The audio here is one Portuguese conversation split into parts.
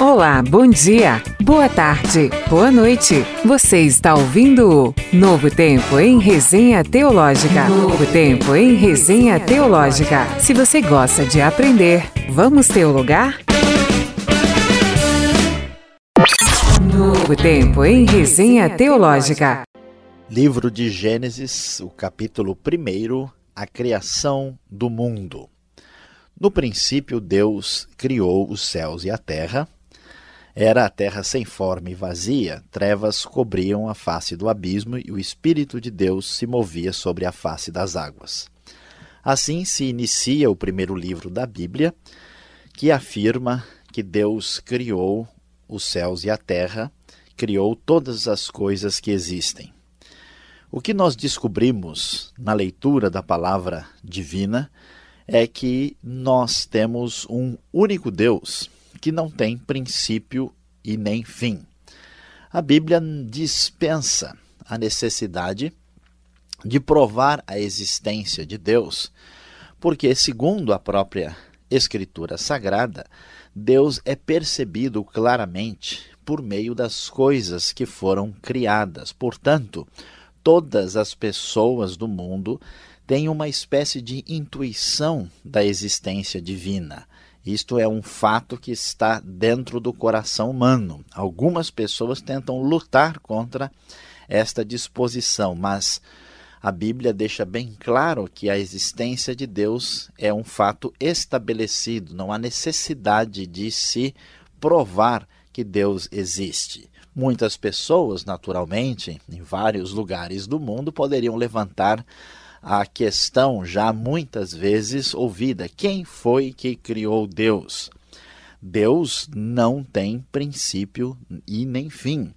Olá, bom dia, boa tarde, boa noite. Você está ouvindo o Novo Tempo em Resenha Teológica. Novo Tempo em Resenha Teológica. Se você gosta de aprender, vamos teologar? Novo Tempo em Resenha Teológica. Livro de Gênesis, o capítulo 1, a criação do mundo. No princípio, Deus criou os céus e a terra. Era a terra sem forma e vazia, trevas cobriam a face do abismo e o Espírito de Deus se movia sobre a face das águas. Assim se inicia o primeiro livro da Bíblia, que afirma que Deus criou os céus e a terra, criou todas as coisas que existem. O que nós descobrimos na leitura da palavra divina é que nós temos um único Deus que não tem princípio e nem fim. A Bíblia dispensa a necessidade de provar a existência de Deus, porque, segundo a própria Escritura Sagrada, Deus é percebido claramente por meio das coisas que foram criadas. Portanto, todas as pessoas do mundo têm uma espécie de intuição da existência divina. Isto é um fato que está dentro do coração humano. Algumas pessoas tentam lutar contra esta disposição, mas a Bíblia deixa bem claro que a existência de Deus é um fato estabelecido, não há necessidade de se provar que Deus existe. Muitas pessoas, naturalmente, em vários lugares do mundo, poderiam levantar a questão já muitas vezes ouvida: quem foi que criou Deus? Deus não tem princípio e nem fim.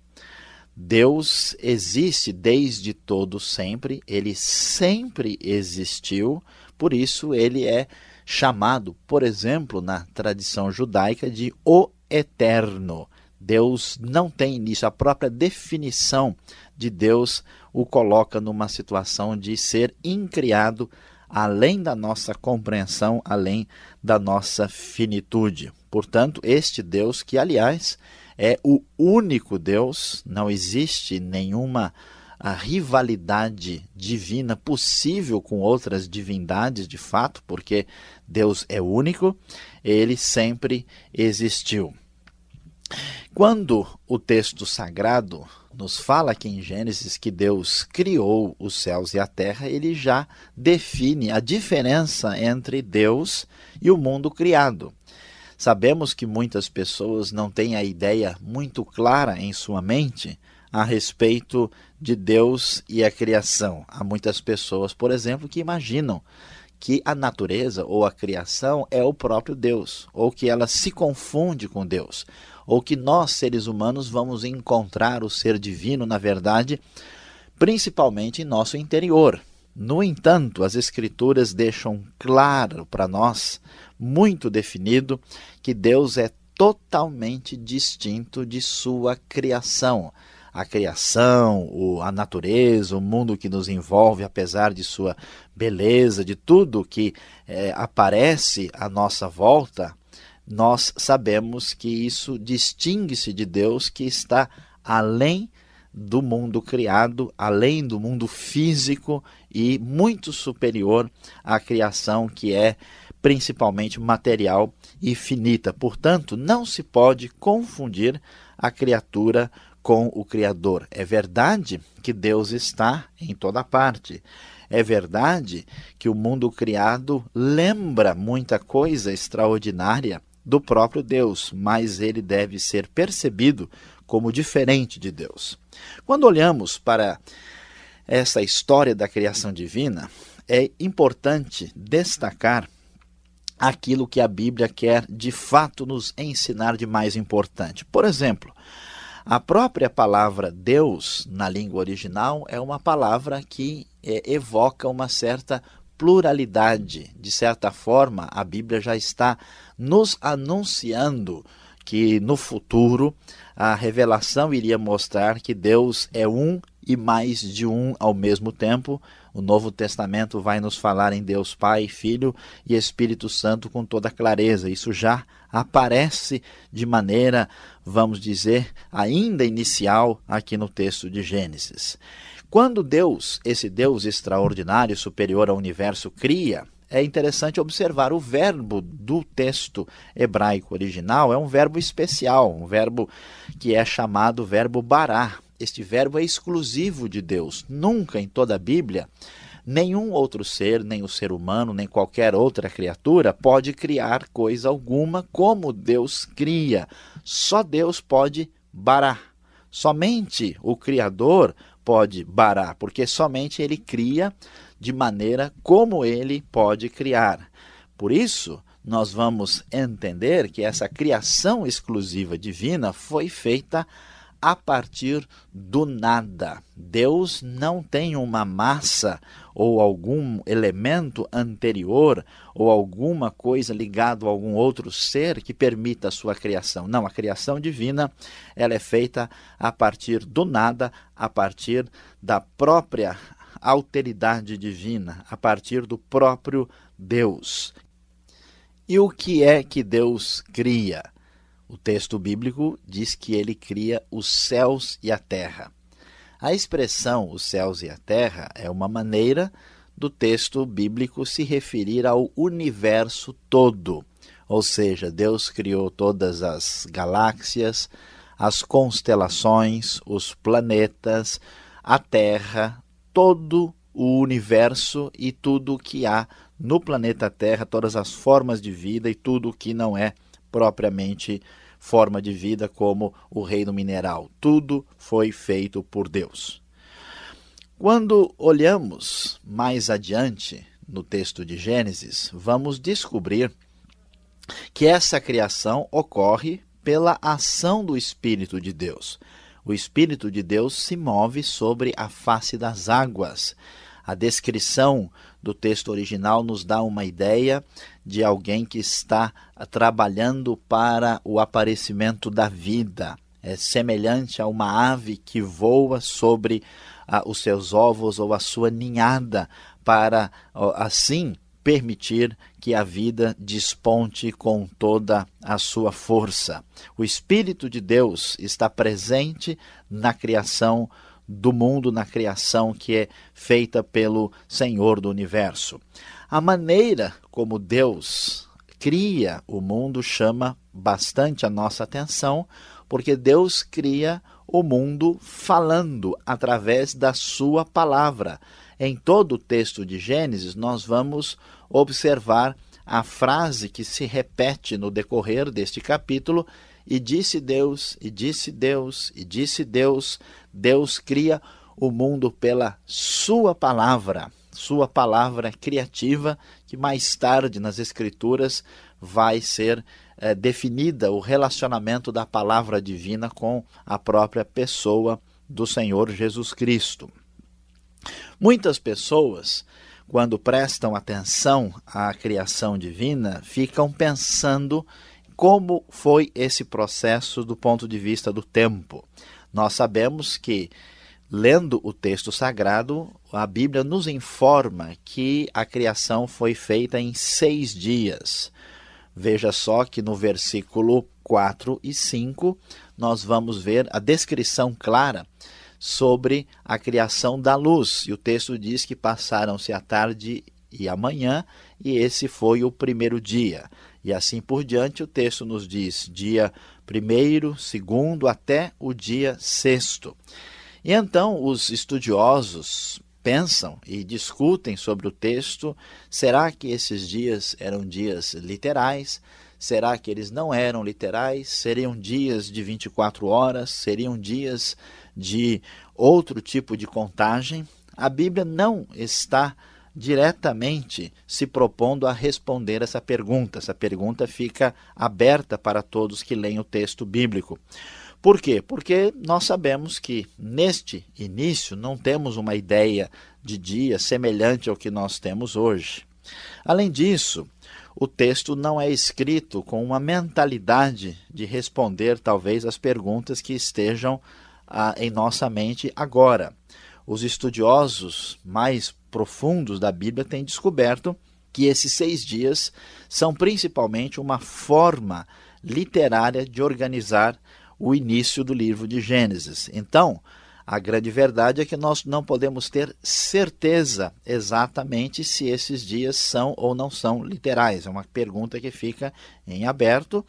Deus existe desde todo sempre, ele sempre existiu, por isso ele é chamado, por exemplo, na tradição judaica, de o Eterno. Deus não tem início. A própria definição de Deus o coloca numa situação de ser incriado, além da nossa compreensão, além da nossa finitude. Portanto, este Deus, que aliás é o único Deus, não existe nenhuma a rivalidade divina possível com outras divindades de fato, porque Deus é único, ele sempre existiu. Quando o texto sagrado nos fala aqui em Gênesis que Deus criou os céus e a terra, ele já define a diferença entre Deus e o mundo criado. Sabemos que muitas pessoas não têm a ideia muito clara em sua mente a respeito de Deus e a criação. Há muitas pessoas, por exemplo, que imaginam que a natureza ou a criação é o próprio Deus, ou que ela se confunde com Deus, ou que nós, seres humanos, vamos encontrar o ser divino, na verdade, principalmente em nosso interior. No entanto, as Escrituras deixam claro para nós, muito definido, que Deus é totalmente distinto de sua criação. A criação, a natureza, o mundo que nos envolve, apesar de sua beleza, de tudo que é, aparece à nossa volta, nós sabemos que isso distingue-se de Deus que está além do mundo criado, além do mundo físico e muito superior à criação que é principalmente material e finita. Portanto, não se pode confundir a criatura com o Criador. É verdade que Deus está em toda parte. É verdade que o mundo criado lembra muita coisa extraordinária do próprio Deus, mas ele deve ser percebido como diferente de Deus. Quando olhamos para essa história da criação divina, é importante destacar aquilo que a Bíblia quer de fato nos ensinar de mais importante. Por exemplo, a própria palavra Deus na língua original é uma palavra que é, evoca uma certa pluralidade. De certa forma, a Bíblia já está nos anunciando que no futuro a revelação iria mostrar que Deus é um e mais de um ao mesmo tempo, O Novo Testamento vai nos falar em Deus Pai, Filho e Espírito Santo com toda clareza. Isso já aparece de maneira, vamos dizer, ainda inicial aqui no texto de Gênesis. Quando Deus, esse Deus extraordinário, superior ao universo, cria, é interessante observar o verbo do texto hebraico original, é um verbo especial, um verbo que é chamado verbo bará. Este verbo é exclusivo de Deus. Nunca em toda a Bíblia nenhum outro ser, nem o ser humano, nem qualquer outra criatura pode criar coisa alguma como Deus cria. Só Deus pode barar. Somente o Criador pode barar, porque somente ele cria de maneira como ele pode criar. Por isso, nós vamos entender que essa criação exclusiva divina foi feita a partir do nada. Deus não tem uma massa ou algum elemento anterior ou alguma coisa ligado a algum outro ser que permita a sua criação. Não, a criação divina, ela é feita a partir do nada, a partir da própria alteridade divina, a partir do próprio Deus. E o que é que Deus cria? O texto bíblico diz que ele cria os céus e a terra. A expressão os céus e a terra é uma maneira do texto bíblico se referir ao universo todo. Ou seja, Deus criou todas as galáxias, as constelações, os planetas, a Terra, todo o universo e tudo o que há no planeta Terra, todas as formas de vida e tudo o que não é propriamente forma de vida, como o reino mineral. Tudo foi feito por Deus. Quando olhamos mais adiante no texto de Gênesis, vamos descobrir que essa criação ocorre pela ação do Espírito de Deus. O Espírito de Deus se move sobre a face das águas. A descrição do texto original nos dá uma ideia de alguém que está trabalhando para o aparecimento da vida. É semelhante a uma ave que voa sobre ah, os seus ovos ou a sua ninhada para assim permitir que a vida desponte com toda a sua força. O Espírito de Deus está presente na criação do mundo, na criação que é feita pelo Senhor do universo. A maneira como Deus cria o mundo chama bastante a nossa atenção, porque Deus cria o mundo falando através da sua palavra. Em todo o texto de Gênesis, nós vamos observar a frase que se repete no decorrer deste capítulo: E disse Deus, e disse Deus, e disse Deus. Deus cria o mundo pela Sua palavra, Sua palavra criativa, que mais tarde nas Escrituras vai ser é, definida o relacionamento da palavra divina com a própria pessoa do Senhor Jesus Cristo. Muitas pessoas, quando prestam atenção à criação divina, ficam pensando como foi esse processo do ponto de vista do tempo. Nós sabemos que, lendo o texto sagrado, a Bíblia nos informa que a criação foi feita em seis dias. Veja só que no versículo 4 e 5 nós vamos ver a descrição clara sobre a criação da luz. E o texto diz que passaram-se a tarde e a manhã, e esse foi o primeiro dia. E assim por diante, o texto nos diz dia primeiro, segundo, até o dia sexto. E então os estudiosos pensam e discutem sobre o texto: será que esses dias eram dias literais? Será que eles não eram literais? Seriam dias de 24 horas? Seriam dias de outro tipo de contagem? A Bíblia não está diretamente se propondo a responder essa pergunta. Essa pergunta fica aberta para todos que leem o texto bíblico. Por quê? Porque nós sabemos que neste início não temos uma ideia de dia semelhante ao que nós temos hoje. Além disso, o texto não é escrito com uma mentalidade de responder, talvez, as perguntas que estejam ah, em nossa mente agora. Os estudiosos mais profundos da Bíblia têm descoberto que esses seis dias são principalmente uma forma literária de organizar o início do livro de Gênesis. Então, a grande verdade é que nós não podemos ter certeza exatamente se esses dias são ou não são literais. É uma pergunta que fica em aberto.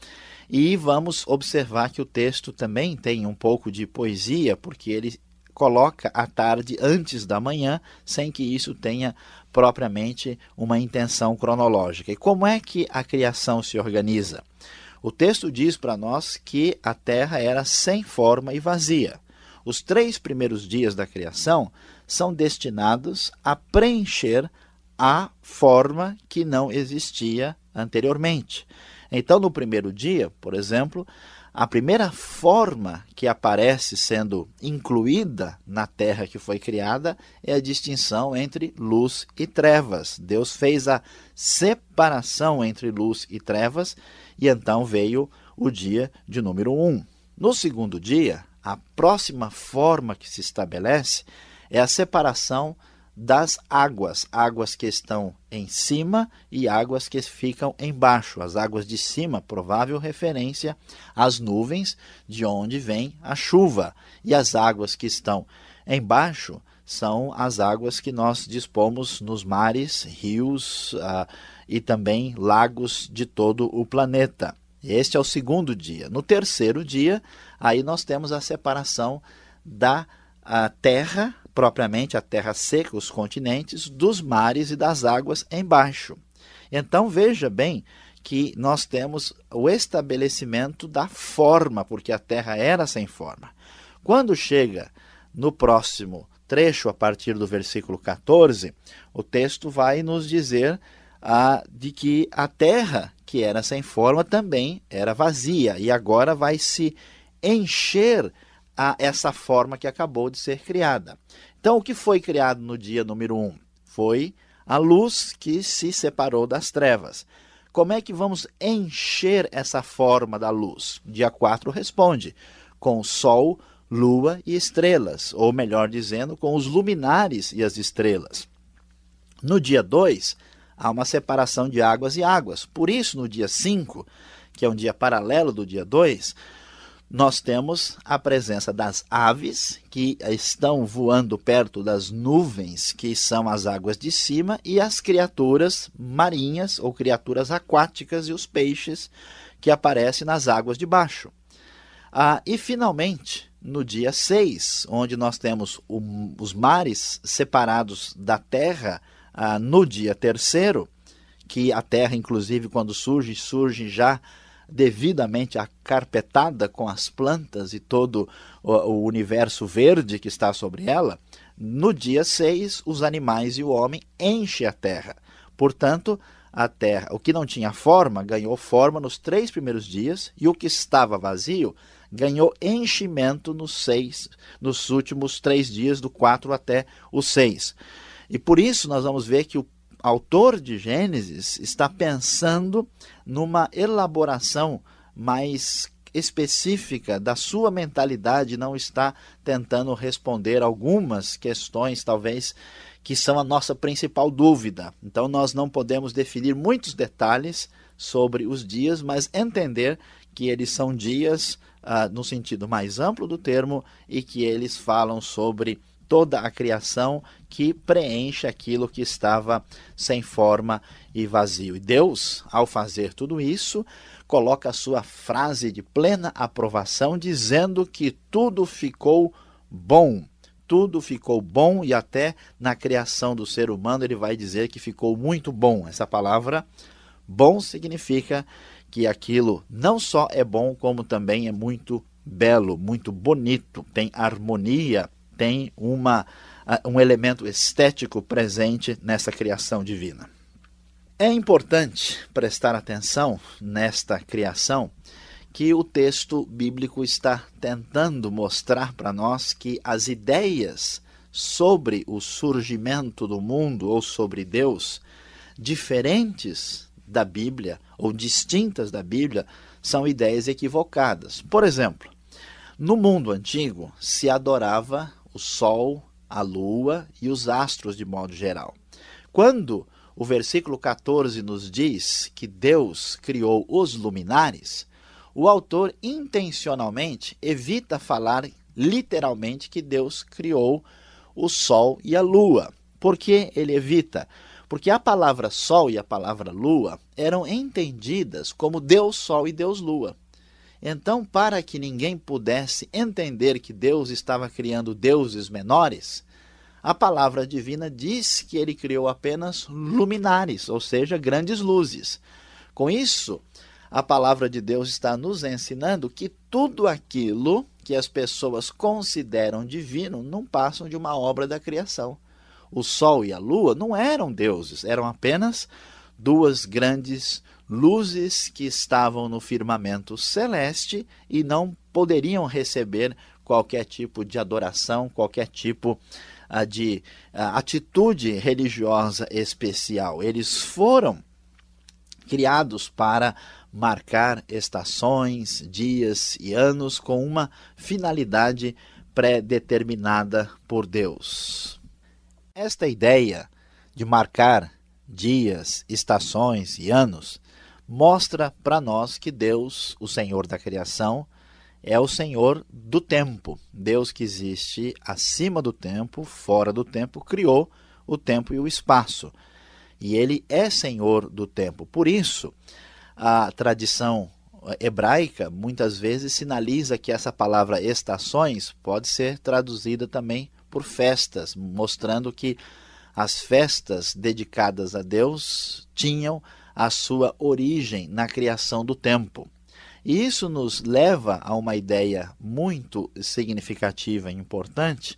E vamos observar que o texto também tem um pouco de poesia, porque ele coloca a tarde antes da manhã, sem que isso tenha propriamente uma intenção cronológica. E como é que a criação se organiza? O texto diz para nós que a terra era sem forma e vazia. Os três primeiros dias da criação são destinados a preencher a forma que não existia anteriormente. Então, no primeiro dia, por exemplo, a primeira forma que aparece sendo incluída na terra que foi criada é a distinção entre luz e trevas. Deus fez a separação entre luz e trevas e então veio o dia de número um. No segundo dia, a próxima forma que se estabelece é a separação das águas, águas que estão em cima e águas que ficam embaixo. As águas de cima, provável referência às nuvens de onde vem a chuva, e as águas que estão embaixo são as águas que nós dispomos nos mares, rios uh, e também lagos de todo o planeta. Este é o segundo dia. No terceiro dia, aí nós temos a separação da terra propriamente a terra seca, os continentes, dos mares e das águas embaixo. Então veja bem que nós temos o estabelecimento da forma, porque a terra era sem forma. Quando chega no próximo trecho, a partir do versículo 14, o texto vai nos dizer ah, de que a terra, que era sem forma, também era vazia, e agora vai se encher a essa forma que acabou de ser criada. Então, o que foi criado no dia número 1? Um? Foi a luz que se separou das trevas. Como é que vamos encher essa forma da luz? Dia 4 responde: com sol, lua e estrelas, ou melhor dizendo, com os luminares e as estrelas. No dia 2, há uma separação de águas e águas. Por isso, no dia 5, que é um dia paralelo do dia 2, nós temos a presença das aves que estão voando perto das nuvens, que são as águas de cima, e as criaturas marinhas ou criaturas aquáticas e os peixes que aparecem nas águas de baixo. Ah, e finalmente, no dia 6, onde nós temos o, os mares separados da terra, ah, no dia terceiro, que a terra, inclusive, quando surge, surge já devidamente acarpetada com as plantas e todo o, universo verde que está sobre ela, no dia 6, os animais e o homem enchem a terra. Portanto, a terra, o que não tinha forma, ganhou forma nos três primeiros dias, e o que estava vazio ganhou enchimento nos seis, nos últimos três dias, do 4 até o 6. E por isso nós vamos ver que o autor de Gênesis está pensando numa elaboração mais específica da sua mentalidade, não está tentando responder algumas questões, talvez, que são a nossa principal dúvida. Então, nós não podemos definir muitos detalhes sobre os dias, mas entender que eles são dias ah, no sentido mais amplo do termo e que eles falam sobre toda a criação que preenche aquilo que estava sem forma e vazio. E Deus, ao fazer tudo isso, coloca a sua frase de plena aprovação, dizendo que tudo ficou bom. Tudo ficou bom e até na criação do ser humano ele vai dizer que ficou muito bom. Essa palavra bom significa que aquilo não só é bom, como também é muito belo, muito bonito, tem harmonia tem uma, um elemento estético presente nessa criação divina. É importante prestar atenção nesta criação que o texto bíblico está tentando mostrar para nós que as ideias sobre o surgimento do mundo ou sobre Deus, diferentes da Bíblia ou distintas da Bíblia, são ideias equivocadas. Por exemplo, no mundo antigo se adorava o sol a lua e os astros de modo geral. Quando o versículo 14 nos diz que Deus criou os luminares, o autor intencionalmente evita falar literalmente que Deus criou o sol e a lua. Por que ele evita? Porque a palavra sol e a palavra lua eram entendidas como Deus Sol e Deus Lua. Então, para que ninguém pudesse entender que Deus estava criando deuses menores, a palavra divina diz que ele criou apenas luminares, ou seja, grandes luzes. Com isso, a palavra de Deus está nos ensinando que tudo aquilo que as pessoas consideram divino não passam de uma obra da criação. O sol e a lua não eram deuses, eram apenas duas grandes luzes que estavam no firmamento celeste e não poderiam receber qualquer tipo de adoração, qualquer tipo uh, de uh, atitude religiosa especial. Eles foram criados para marcar estações, dias e anos com uma finalidade pré-determinada por Deus. Esta ideia de marcar dias, estações e anos mostra para nós que Deus, o Senhor da criação, é o Senhor do tempo. Deus que existe acima do tempo, fora do tempo, criou o tempo e o espaço. E ele é Senhor do tempo. Por isso, a tradição hebraica muitas vezes sinaliza que essa palavra estações pode ser traduzida também por festas, mostrando que as festas dedicadas a Deus tinham a sua origem na criação do tempo. E isso nos leva a uma ideia muito significativa e importante,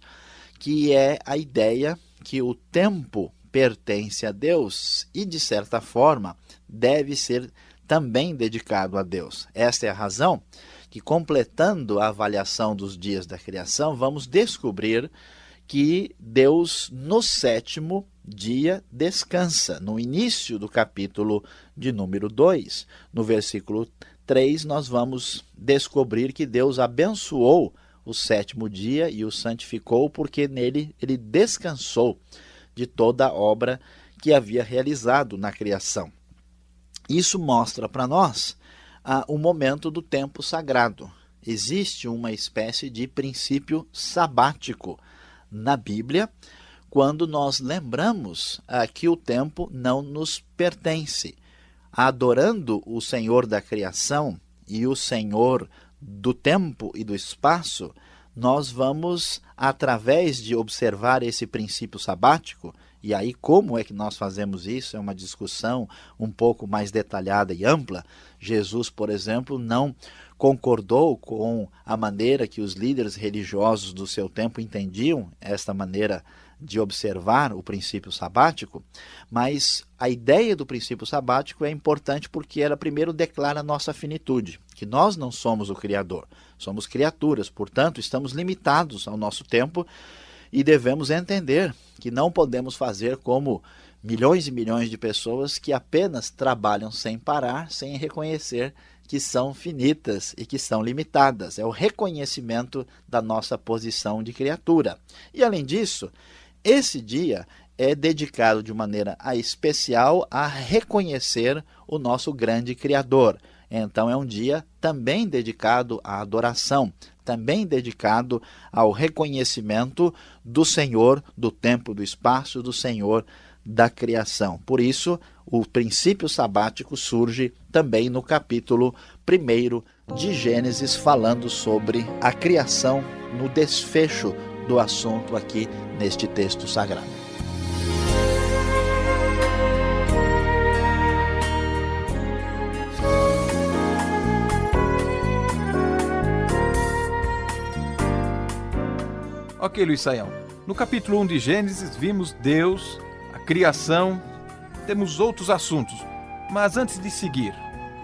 que é a ideia que o tempo pertence a Deus e, de certa forma, deve ser também dedicado a Deus. Esta é a razão que, completando a avaliação dos dias da criação, vamos descobrir que Deus, no sétimo dia, descansa. No início do capítulo de número 2, no versículo 3, nós vamos descobrir que Deus abençoou o sétimo dia e o santificou, porque nele ele descansou de toda a obra que havia realizado na criação. Isso mostra para nós ah, o momento do tempo sagrado. Existe uma espécie de princípio sabático na Bíblia quando nós lembramos ah, que o tempo não nos pertence. Adorando o Senhor da criação e o Senhor do tempo e do espaço, nós vamos, através de observar esse princípio sabático, e aí como é que nós fazemos isso? É uma discussão um pouco mais detalhada e ampla. Jesus, por exemplo, não concordou com a maneira que os líderes religiosos do seu tempo entendiam esta maneira de observar o princípio sabático, mas a ideia do princípio sabático é importante porque ela primeiro declara a nossa finitude, que nós não somos o Criador, somos criaturas, portanto, estamos limitados ao nosso tempo e devemos entender que não podemos fazer como milhões e milhões de pessoas que apenas trabalham sem parar, sem reconhecer que são finitas e que são limitadas. É o reconhecimento da nossa posição de criatura. E além disso, esse dia é dedicado de maneira especial a reconhecer o nosso grande Criador. Então, é um dia também dedicado à adoração, também dedicado ao reconhecimento do Senhor do tempo, do espaço, do Senhor da criação. Por isso, o princípio sabático surge também no capítulo 1 de Gênesis, falando sobre a criação no desfecho do assunto aqui neste texto sagrado. Ok, Luiz Saião. No capítulo 1 de Gênesis, vimos Deus, criação, temos outros assuntos. Mas antes de seguir,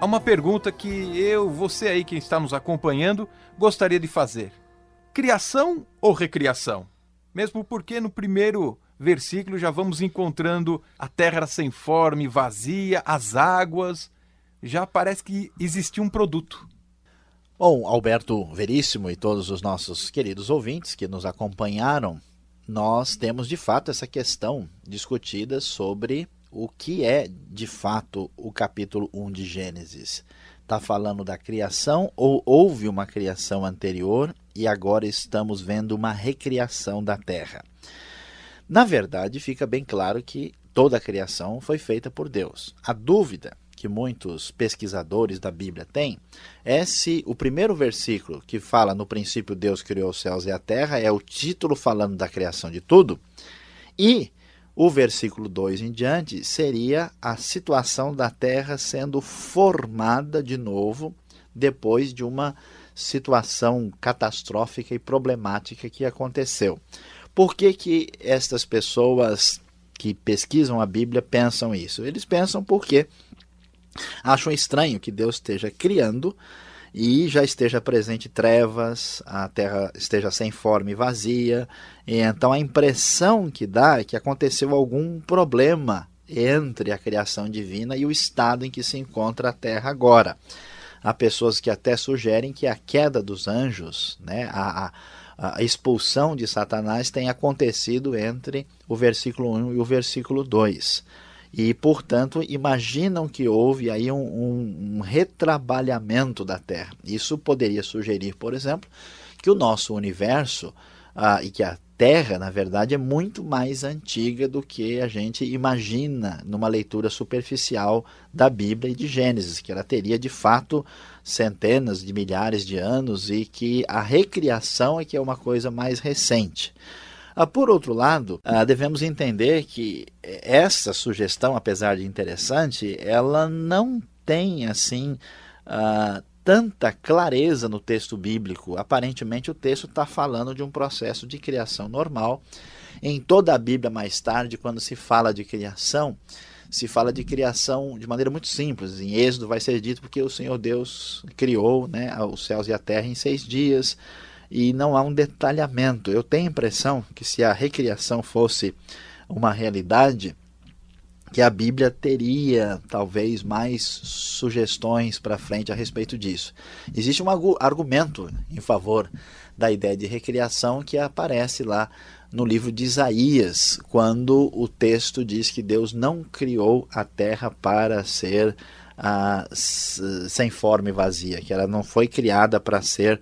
há uma pergunta que eu, você aí que está nos acompanhando, gostaria de fazer criação ou recriação? Mesmo porque no primeiro versículo já vamos encontrando a terra sem forma e vazia, as águas, já parece que existia um produto. Bom, Alberto Veríssimo e todos os nossos queridos ouvintes que nos acompanharam nós temos de fato essa questão discutida sobre o que é de fato o capítulo 1 de Gênesis. Está falando da criação ou houve uma criação anterior e agora estamos vendo uma recriação da terra? Na verdade, fica bem claro que toda a criação foi feita por Deus. A dúvida que muitos pesquisadores da Bíblia têm é se o primeiro versículo que fala no princípio Deus criou os céus e a terra é o título falando da criação de tudo e o versículo 2 em diante seria a situação da terra sendo formada de novo depois de uma situação catastrófica e problemática que aconteceu. Por que, que estas pessoas que pesquisam a Bíblia pensam isso? Eles pensam porque acham estranho que Deus esteja criando e já esteja presente trevas, a terra esteja sem forma e vazia. E então a impressão que dá é que aconteceu algum problema entre a criação divina e o estado em que se encontra a terra agora. Há pessoas que até sugerem que a queda dos anjos, né, a, a, a expulsão de Satanás, tenha acontecido entre o versículo 1 e o versículo 2 e, portanto, imaginam que houve aí um, um, um, retrabalhamento da Terra. Isso poderia sugerir, por exemplo, que o nosso universo ah, e que a Terra, na verdade, é muito mais antiga do que a gente imagina numa leitura superficial da Bíblia e de Gênesis, que ela teria de fato centenas de milhares de anos e que a recriação é que é uma coisa mais recente. Ah, por outro lado, ah, devemos entender que essa sugestão, apesar de interessante, ela não tem assim ah, tanta clareza no texto bíblico. Aparentemente, o texto está falando de um processo de criação normal. Em toda a Bíblia, mais tarde, quando se fala de criação, se fala de criação de maneira muito simples. Em Êxodo vai ser dito porque o Senhor Deus criou né, os céus e a terra em seis dias e não há um detalhamento. Eu tenho a impressão que se a recriação fosse uma realidade, que a Bíblia teria talvez mais sugestões para frente a respeito disso. Existe um argumento em favor da ideia de recriação que aparece lá no livro de Isaías, quando o texto diz que Deus não criou a terra para ser ah, sem forma e vazia, que ela não foi criada para ser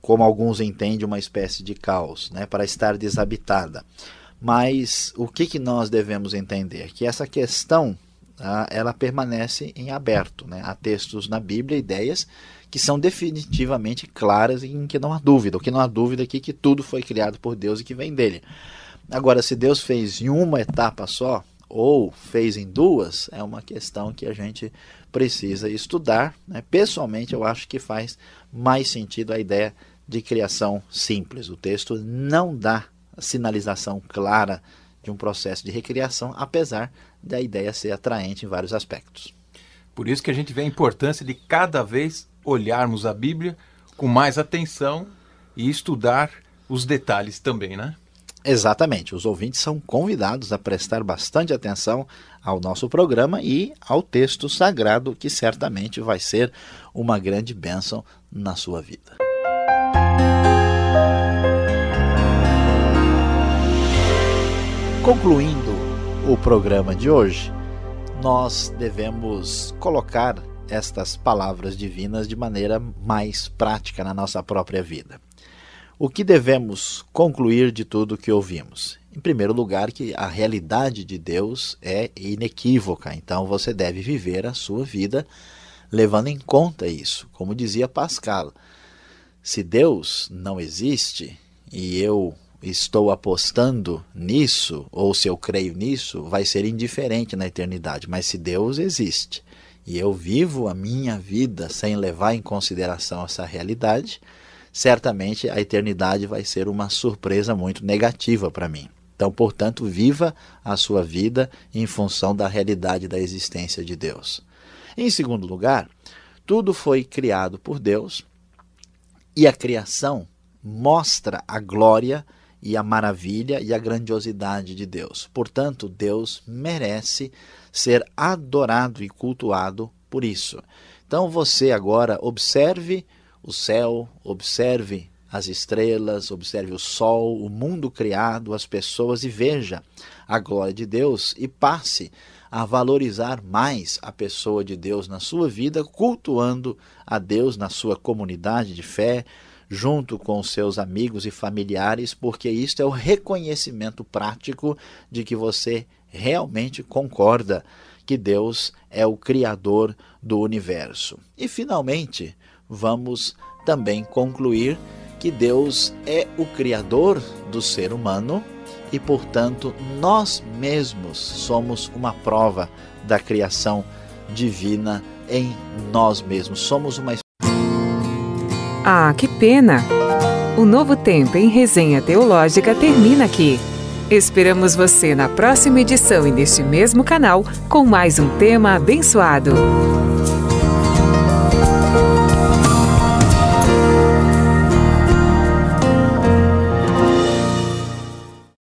como alguns entendem, uma espécie de caos, né, para estar desabitada. Mas o que, que nós devemos entender? Que essa questão ela permanece em aberto. Né? Há textos na Bíblia, ideias que são definitivamente claras e em que não há dúvida. O que não há dúvida aqui é que tudo foi criado por Deus e que vem dele. Agora, se Deus fez em uma etapa só, ou fez em duas, é uma questão que a gente precisa estudar. Né? Pessoalmente, eu acho que faz mais sentido a ideia de criação simples. O texto não dá sinalização clara de um processo de recriação, apesar da ideia ser atraente em vários aspectos. Por isso que a gente vê a importância de cada vez olharmos a Bíblia com mais atenção e estudar os detalhes também, né? Exatamente. Os ouvintes são convidados a prestar bastante atenção ao nosso programa e ao texto sagrado, que certamente vai ser uma grande bênção na sua vida. Concluindo o programa de hoje, nós devemos colocar estas palavras divinas de maneira mais prática na nossa própria vida. O que devemos concluir de tudo que ouvimos? Em primeiro lugar, que a realidade de Deus é inequívoca, então você deve viver a sua vida levando em conta isso. Como dizia Pascal, se Deus não existe e eu estou apostando nisso, ou se eu creio nisso, vai ser indiferente na eternidade. Mas se Deus existe e eu vivo a minha vida sem levar em consideração essa realidade, certamente a eternidade vai ser uma surpresa muito negativa para mim. Então, portanto, viva a sua vida em função da realidade da existência de Deus. Em segundo lugar, tudo foi criado por Deus e a criação mostra a glória e a maravilha e a grandiosidade de Deus. Portanto, Deus merece ser adorado e cultuado por isso. Então, você agora observe o céu, observe as estrelas, observe o sol, o mundo criado, as pessoas e veja a glória de Deus e passe a valorizar mais a pessoa de Deus na sua vida, cultuando a Deus na sua comunidade de fé, junto com seus amigos e familiares, porque isto é o reconhecimento prático de que você realmente concorda que Deus é o Criador do universo. E, finalmente, vamos também concluir que Deus é o Criador do ser humano e, portanto, nós mesmos somos uma prova da criação divina em nós mesmos. Somos uma. Ah, que pena! O novo tempo em resenha teológica termina aqui. Esperamos você na próxima edição e neste mesmo canal com mais um tema abençoado.